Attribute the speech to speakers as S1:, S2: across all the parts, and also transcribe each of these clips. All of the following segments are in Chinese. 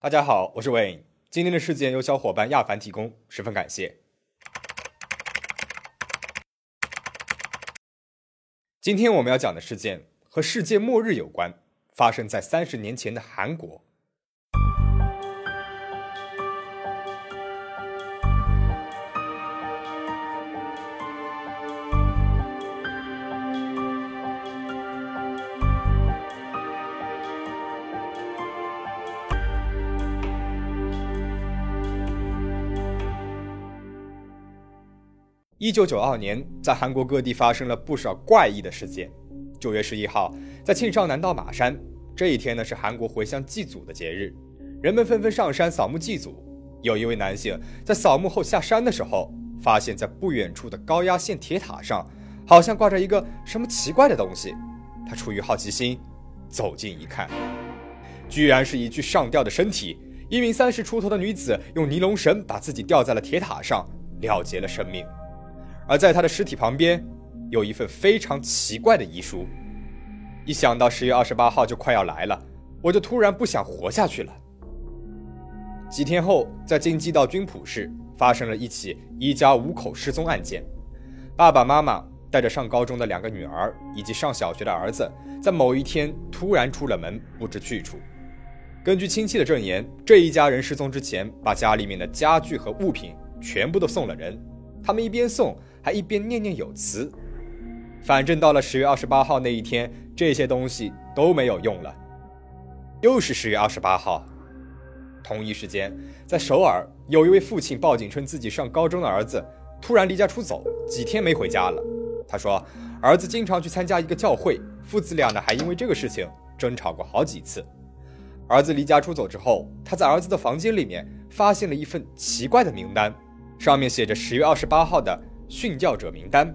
S1: 大家好，我是 Wayne。今天的事件由小伙伴亚凡提供，十分感谢。今天我们要讲的事件和世界末日有关，发生在三十年前的韩国。一九九二年，在韩国各地发生了不少怪异的事件。九月十一号，在庆尚南道马山，这一天呢是韩国回乡祭祖的节日，人们纷纷上山扫墓祭祖。有一位男性在扫墓后下山的时候，发现，在不远处的高压线铁塔上，好像挂着一个什么奇怪的东西。他出于好奇心，走近一看，居然是一具上吊的身体。一名三十出头的女子用尼龙绳把自己吊在了铁塔上，了结了生命。而在他的尸体旁边，有一份非常奇怪的遗书。一想到十月二十八号就快要来了，我就突然不想活下去了。几天后，在京畿道军浦市发生了一起一家五口失踪案件。爸爸妈妈带着上高中的两个女儿以及上小学的儿子，在某一天突然出了门，不知去处。根据亲戚的证言，这一家人失踪之前，把家里面的家具和物品全部都送了人。他们一边送。还一边念念有词，反正到了十月二十八号那一天，这些东西都没有用了。又是十月二十八号，同一时间，在首尔，有一位父亲报警称自己上高中的儿子突然离家出走，几天没回家了。他说，儿子经常去参加一个教会，父子俩呢还因为这个事情争吵过好几次。儿子离家出走之后，他在儿子的房间里面发现了一份奇怪的名单，上面写着十月二十八号的。殉教者名单，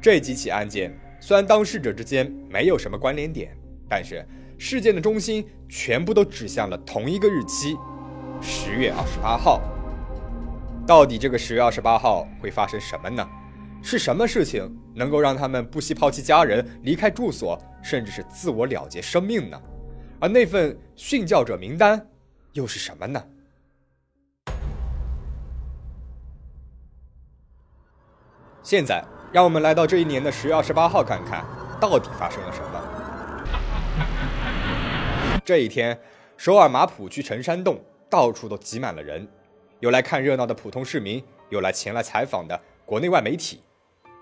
S1: 这几起案件虽然当事者之间没有什么关联点，但是事件的中心全部都指向了同一个日期——十月二十八号。到底这个十月二十八号会发生什么呢？是什么事情能够让他们不惜抛弃家人、离开住所，甚至是自我了结生命呢？而那份殉教者名单又是什么呢？现在，让我们来到这一年的十月二十八号，看看到底发生了什么。这一天，首尔马浦区成山洞到处都挤满了人，有来看热闹的普通市民，有来前来采访的国内外媒体。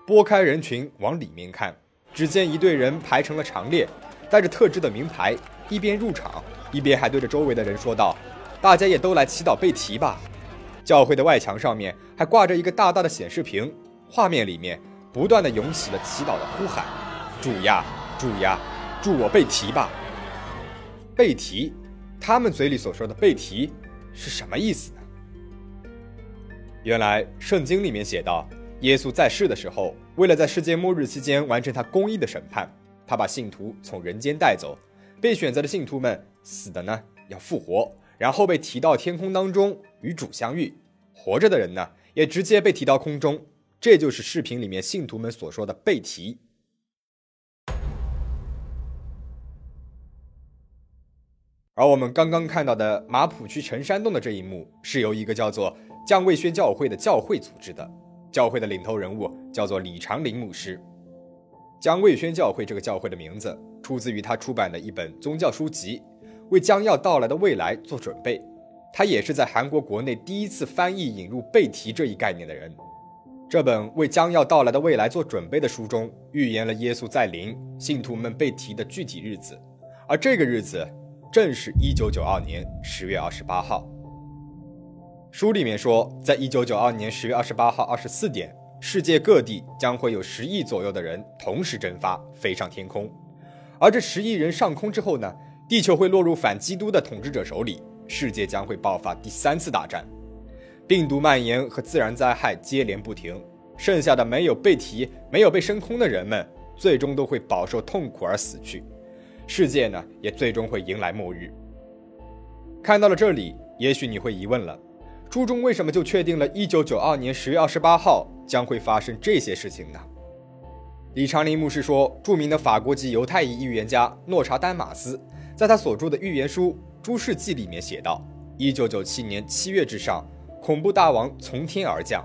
S1: 拨开人群往里面看，只见一队人排成了长列，带着特制的名牌，一边入场，一边还对着周围的人说道：“大家也都来祈祷背题吧。”教会的外墙上面还挂着一个大大的显示屏。画面里面不断的涌起了祈祷的呼喊：“主呀，主呀，助我背题吧！”背题，他们嘴里所说的背题是什么意思呢？原来圣经里面写道，耶稣在世的时候，为了在世界末日期间完成他公义的审判，他把信徒从人间带走，被选择的信徒们死的呢要复活，然后被提到天空当中与主相遇；活着的人呢也直接被提到空中。这就是视频里面信徒们所说的背题。而我们刚刚看到的马浦区陈山洞的这一幕，是由一个叫做降卫宣教会的教会组织的。教会的领头人物叫做李长林牧师。降卫宣教会这个教会的名字出自于他出版的一本宗教书籍，为将要到来的未来做准备。他也是在韩国国内第一次翻译引入背题这一概念的人。这本为将要到来的未来做准备的书中，预言了耶稣在临、信徒们被提的具体日子，而这个日子正是一九九二年十月二十八号。书里面说，在一九九二年十月二十八号二十四点，世界各地将会有十亿左右的人同时蒸发，飞上天空，而这十亿人上空之后呢，地球会落入反基督的统治者手里，世界将会爆发第三次大战。病毒蔓延和自然灾害接连不停，剩下的没有被提、没有被升空的人们，最终都会饱受痛苦而死去。世界呢，也最终会迎来末日。看到了这里，也许你会疑问了：书中为什么就确定了一九九二年十月二十八号将会发生这些事情呢？李长林牧师说，著名的法国籍犹太裔预言家诺查丹马斯，在他所著的预言书《诸世纪》里面写道：“一九九七年七月之上，恐怖大王从天而降。”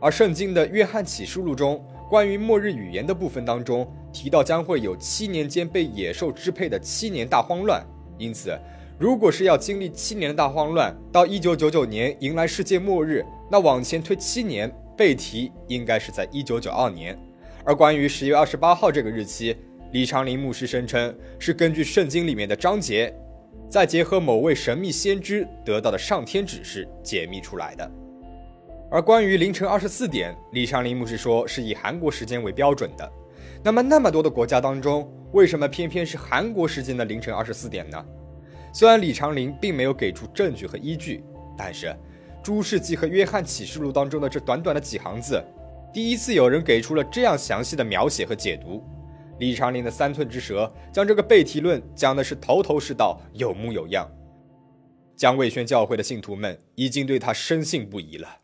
S1: 而圣经的《约翰启示录》中关于末日语言的部分当中提到，将会有七年间被野兽支配的七年大慌乱。因此，如果是要经历七年的大慌乱，到一九九九年迎来世界末日，那往前推七年，被提应该是在一九九二年。而关于十月二十八号这个日期，李长林牧师声称是根据圣经里面的章节，再结合某位神秘先知得到的上天指示解密出来的。而关于凌晨二十四点，李长林牧师说是以韩国时间为标准的。那么那么多的国家当中，为什么偏偏是韩国时间的凌晨二十四点呢？虽然李长林并没有给出证据和依据，但是《诸世纪》和《约翰启示录》当中的这短短的几行字，第一次有人给出了这样详细的描写和解读。李长林的三寸之舌将这个背题论讲的是头头是道、有模有样，江卫轩教会的信徒们已经对他深信不疑了。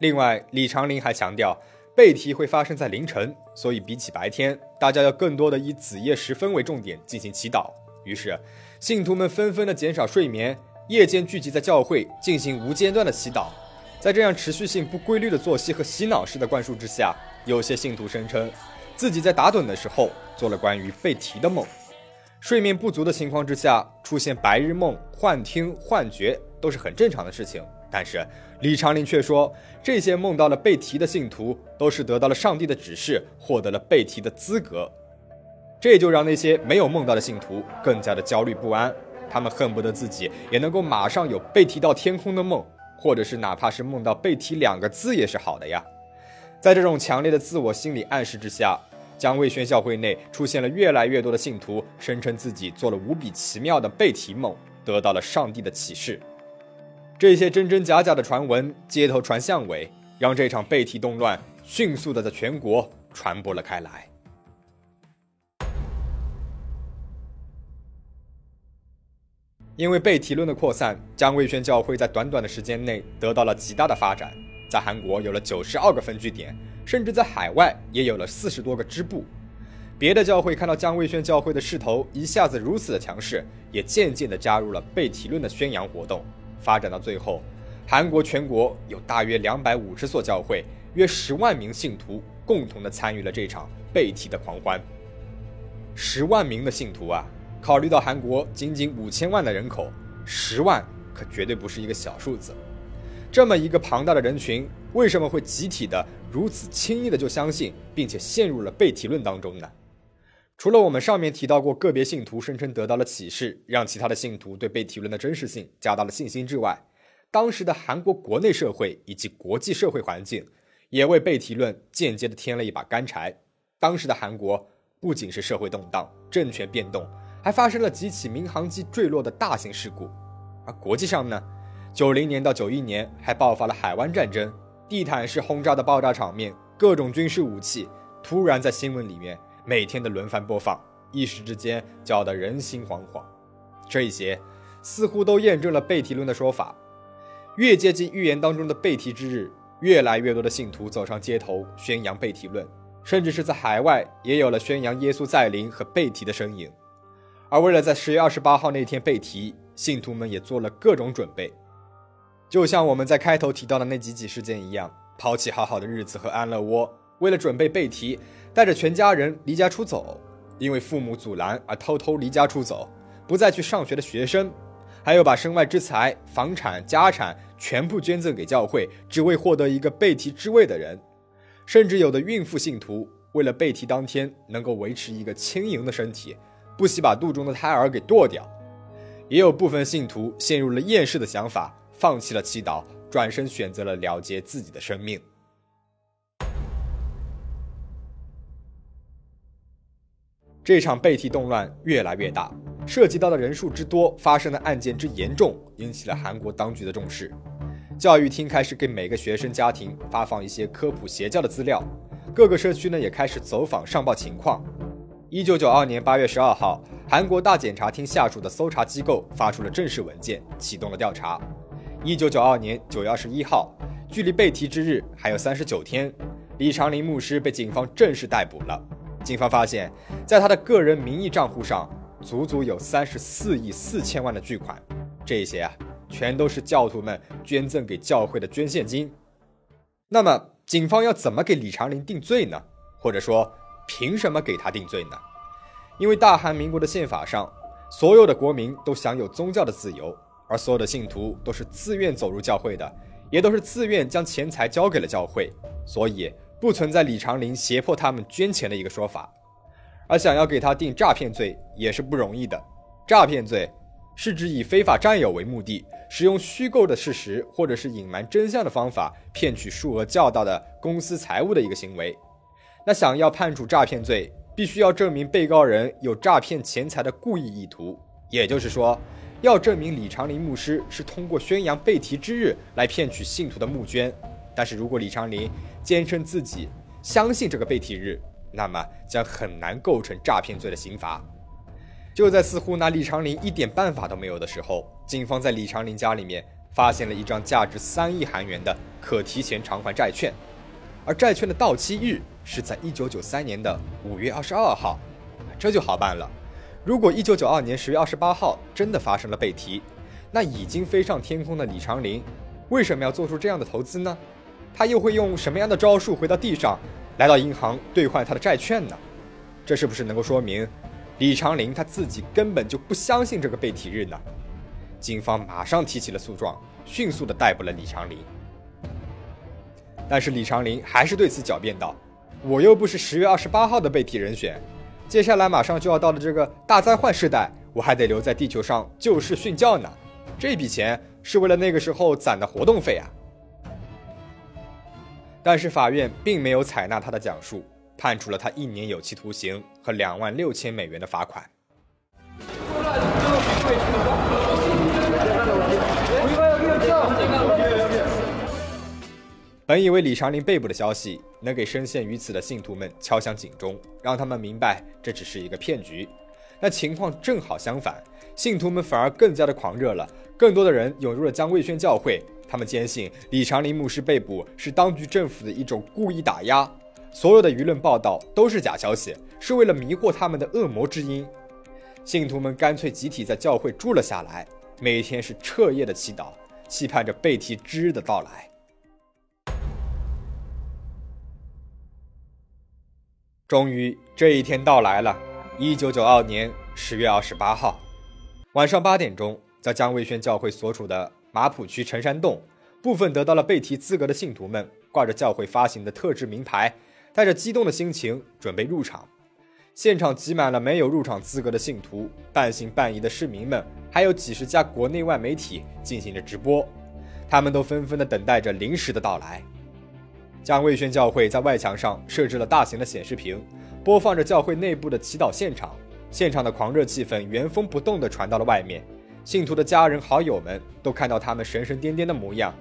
S1: 另外，李长林还强调，背题会发生在凌晨，所以比起白天，大家要更多的以子夜时分为重点进行祈祷。于是，信徒们纷纷的减少睡眠，夜间聚集在教会进行无间断的祈祷。在这样持续性不规律的作息和洗脑式的灌输之下，有些信徒声称。自己在打盹的时候做了关于被提的梦，睡眠不足的情况之下出现白日梦、幻听、幻觉都是很正常的事情。但是李长林却说，这些梦到了被提的信徒都是得到了上帝的指示，获得了被提的资格。这就让那些没有梦到的信徒更加的焦虑不安，他们恨不得自己也能够马上有被提到天空的梦，或者是哪怕是梦到被提两个字也是好的呀。在这种强烈的自我心理暗示之下。江卫宣教会内出现了越来越多的信徒，声称自己做了无比奇妙的背题梦，得到了上帝的启示。这些真真假假的传闻街头传巷尾，让这场背题动乱迅速的在全国传播了开来。因为背题论的扩散，江卫宣教会在短短的时间内得到了极大的发展，在韩国有了九十二个分据点。甚至在海外也有了四十多个支部，别的教会看到姜卫轩教会的势头一下子如此的强势，也渐渐地加入了被提论的宣扬活动。发展到最后，韩国全国有大约两百五十所教会，约十万名信徒共同的参与了这场被提的狂欢。十万名的信徒啊，考虑到韩国仅仅五千万的人口，十万可绝对不是一个小数字。这么一个庞大的人群，为什么会集体的？如此轻易的就相信，并且陷入了被提论当中呢？除了我们上面提到过个别信徒声称得到了启示，让其他的信徒对被提论的真实性加大了信心之外，当时的韩国国内社会以及国际社会环境也为被提论间接的添了一把干柴。当时的韩国不仅是社会动荡、政权变动，还发生了几起民航机坠落的大型事故。而国际上呢，九零年到九一年还爆发了海湾战争。地毯式轰炸的爆炸场面，各种军事武器突然在新闻里面每天的轮番播放，一时之间搅得人心惶惶。这一些似乎都验证了背题论的说法。越接近预言当中的背题之日，越来越多的信徒走上街头宣扬背题论，甚至是在海外也有了宣扬耶稣再临和背题的身影。而为了在十月二十八号那天背题，信徒们也做了各种准备。就像我们在开头提到的那几起事件一样，抛弃好好的日子和安乐窝，为了准备背题，带着全家人离家出走，因为父母阻拦而偷偷离家出走，不再去上学的学生，还有把身外之财、房产、家产全部捐赠给教会，只为获得一个背题之位的人，甚至有的孕妇信徒为了背题当天能够维持一个轻盈的身体，不惜把肚中的胎儿给剁掉，也有部分信徒陷入了厌世的想法。放弃了祈祷，转身选择了了结自己的生命。这场背题动乱越来越大，涉及到的人数之多，发生的案件之严重，引起了韩国当局的重视。教育厅开始给每个学生家庭发放一些科普邪教的资料，各个社区呢也开始走访上报情况。一九九二年八月十二号，韩国大检察厅下属的搜查机构发出了正式文件，启动了调查。一九九二年九月二十一号，距离被提之日还有三十九天，李长林牧师被警方正式逮捕了。警方发现，在他的个人名义账户上足足有三十四亿四千万的巨款，这些啊，全都是教徒们捐赠给教会的捐献金。那么，警方要怎么给李长林定罪呢？或者说，凭什么给他定罪呢？因为大韩民国的宪法上，所有的国民都享有宗教的自由，而所有的信徒都是自愿走入教会的，也都是自愿将钱财交给了教会，所以不存在李长林胁迫他们捐钱的一个说法。而想要给他定诈骗罪也是不容易的。诈骗罪是指以非法占有为目的，使用虚构的事实或者是隐瞒真相的方法骗取数额较大的公司财物的一个行为。那想要判处诈骗罪，必须要证明被告人有诈骗钱财的故意意图，也就是说，要证明李长林牧师是通过宣扬被提之日来骗取信徒的募捐。但是如果李长林坚称自己相信这个被提日，那么将很难构成诈骗罪的刑罚。就在似乎拿李长林一点办法都没有的时候，警方在李长林家里面发现了一张价值三亿韩元的可提前偿还债券，而债券的到期日是在一九九三年的五月二十二号，这就好办了。如果一九九二年十月二十八号真的发生了被提，那已经飞上天空的李长林为什么要做出这样的投资呢？他又会用什么样的招数回到地上？来到银行兑换他的债券呢？这是不是能够说明李长林他自己根本就不相信这个被提日呢？警方马上提起了诉状，迅速的逮捕了李长林。但是李长林还是对此狡辩道：“我又不是十月二十八号的被提人选，接下来马上就要到了这个大灾患时代，我还得留在地球上救世训教呢。这笔钱是为了那个时候攒的活动费啊。”但是法院并没有采纳他的讲述，判处了他一年有期徒刑和两万六千美元的罚款。本以为李长林被捕的消息能给深陷于此的信徒们敲响警钟，让他们明白这只是一个骗局，那情况正好相反，信徒们反而更加的狂热了，更多的人涌入了江卫轩教会。他们坚信李长林牧师被捕是当局政府的一种故意打压，所有的舆论报道都是假消息，是为了迷惑他们的恶魔之音。信徒们干脆集体在教会住了下来，每天是彻夜的祈祷，期盼着被提之日的到来。终于，这一天到来了。一九九二年十月二十八号晚上八点钟，在江卫轩教会所处的。马浦区陈山洞，部分得到了被提资格的信徒们，挂着教会发行的特制名牌，带着激动的心情准备入场。现场挤满了没有入场资格的信徒、半信半疑的市民们，还有几十家国内外媒体进行着直播，他们都纷纷的等待着临时的到来。将卫宣教会在外墙上设置了大型的显示屏，播放着教会内部的祈祷现场，现场的狂热气氛原封不动地传到了外面。信徒的家人好友们都看到他们神神颠颠的模样，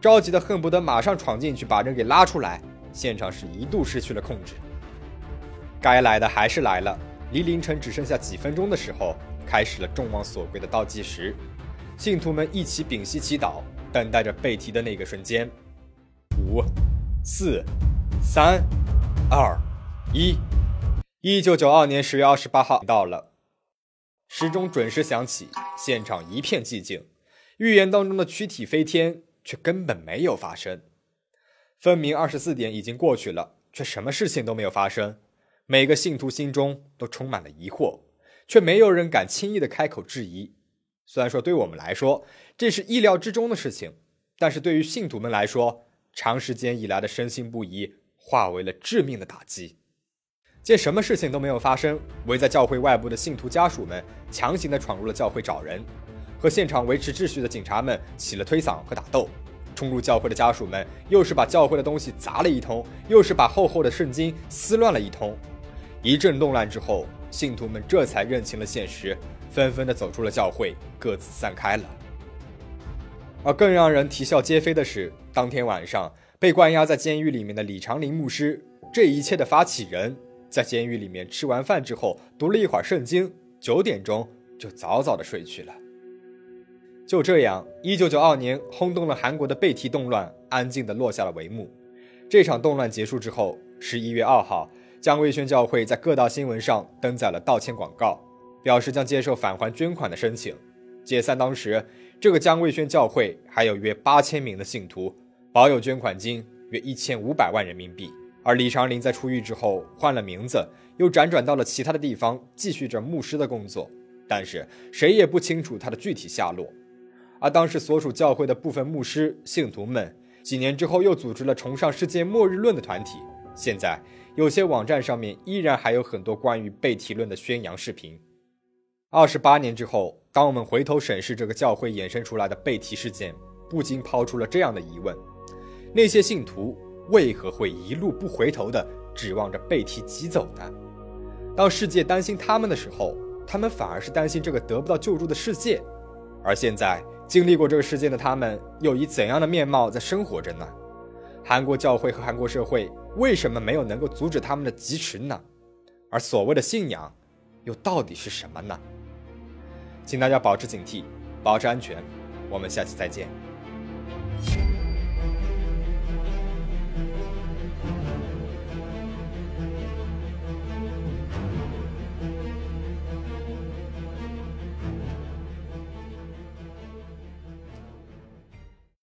S1: 着急的恨不得马上闯进去把人给拉出来。现场是一度失去了控制。该来的还是来了，离凌晨只剩下几分钟的时候，开始了众望所归的倒计时。信徒们一起屏息祈祷，等待着被提的那个瞬间。五、四、三、二、一。一九九二年十月二十八号到了。时钟准时响起，现场一片寂静。预言当中的躯体飞天，却根本没有发生。分明二十四点已经过去了，却什么事情都没有发生。每个信徒心中都充满了疑惑，却没有人敢轻易的开口质疑。虽然说对我们来说这是意料之中的事情，但是对于信徒们来说，长时间以来的深信不疑化为了致命的打击。见什么事情都没有发生，围在教会外部的信徒家属们强行的闯入了教会找人，和现场维持秩序的警察们起了推搡和打斗。冲入教会的家属们又是把教会的东西砸了一通，又是把厚厚的圣经撕乱了一通。一阵动乱之后，信徒们这才认清了现实，纷纷的走出了教会，各自散开了。而更让人啼笑皆非的是，当天晚上被关押在监狱里面的李长林牧师，这一切的发起人。在监狱里面吃完饭之后，读了一会儿圣经，九点钟就早早的睡去了。就这样，一九九二年轰动了韩国的被提动乱安静的落下了帷幕。这场动乱结束之后，十一月二号，江卫轩教会在各大新闻上登载了道歉广告，表示将接受返还捐款的申请。解散当时，这个江卫轩教会还有约八千名的信徒，保有捐款金约一千五百万人民币。而李长林在出狱之后换了名字，又辗转到了其他的地方，继续着牧师的工作。但是谁也不清楚他的具体下落。而当时所属教会的部分牧师信徒们，几年之后又组织了崇尚世界末日论的团体。现在有些网站上面依然还有很多关于被提论的宣扬视频。二十八年之后，当我们回头审视这个教会衍生出来的被提事件，不禁抛出了这样的疑问：那些信徒为何会一路不回头的指望着被提挤走呢？当世界担心他们的时候，他们反而是担心这个得不到救助的世界。而现在经历过这个事件的他们，又以怎样的面貌在生活着呢？韩国教会和韩国社会为什么没有能够阻止他们的疾驰呢？而所谓的信仰，又到底是什么呢？请大家保持警惕，保持安全。我们下期再见。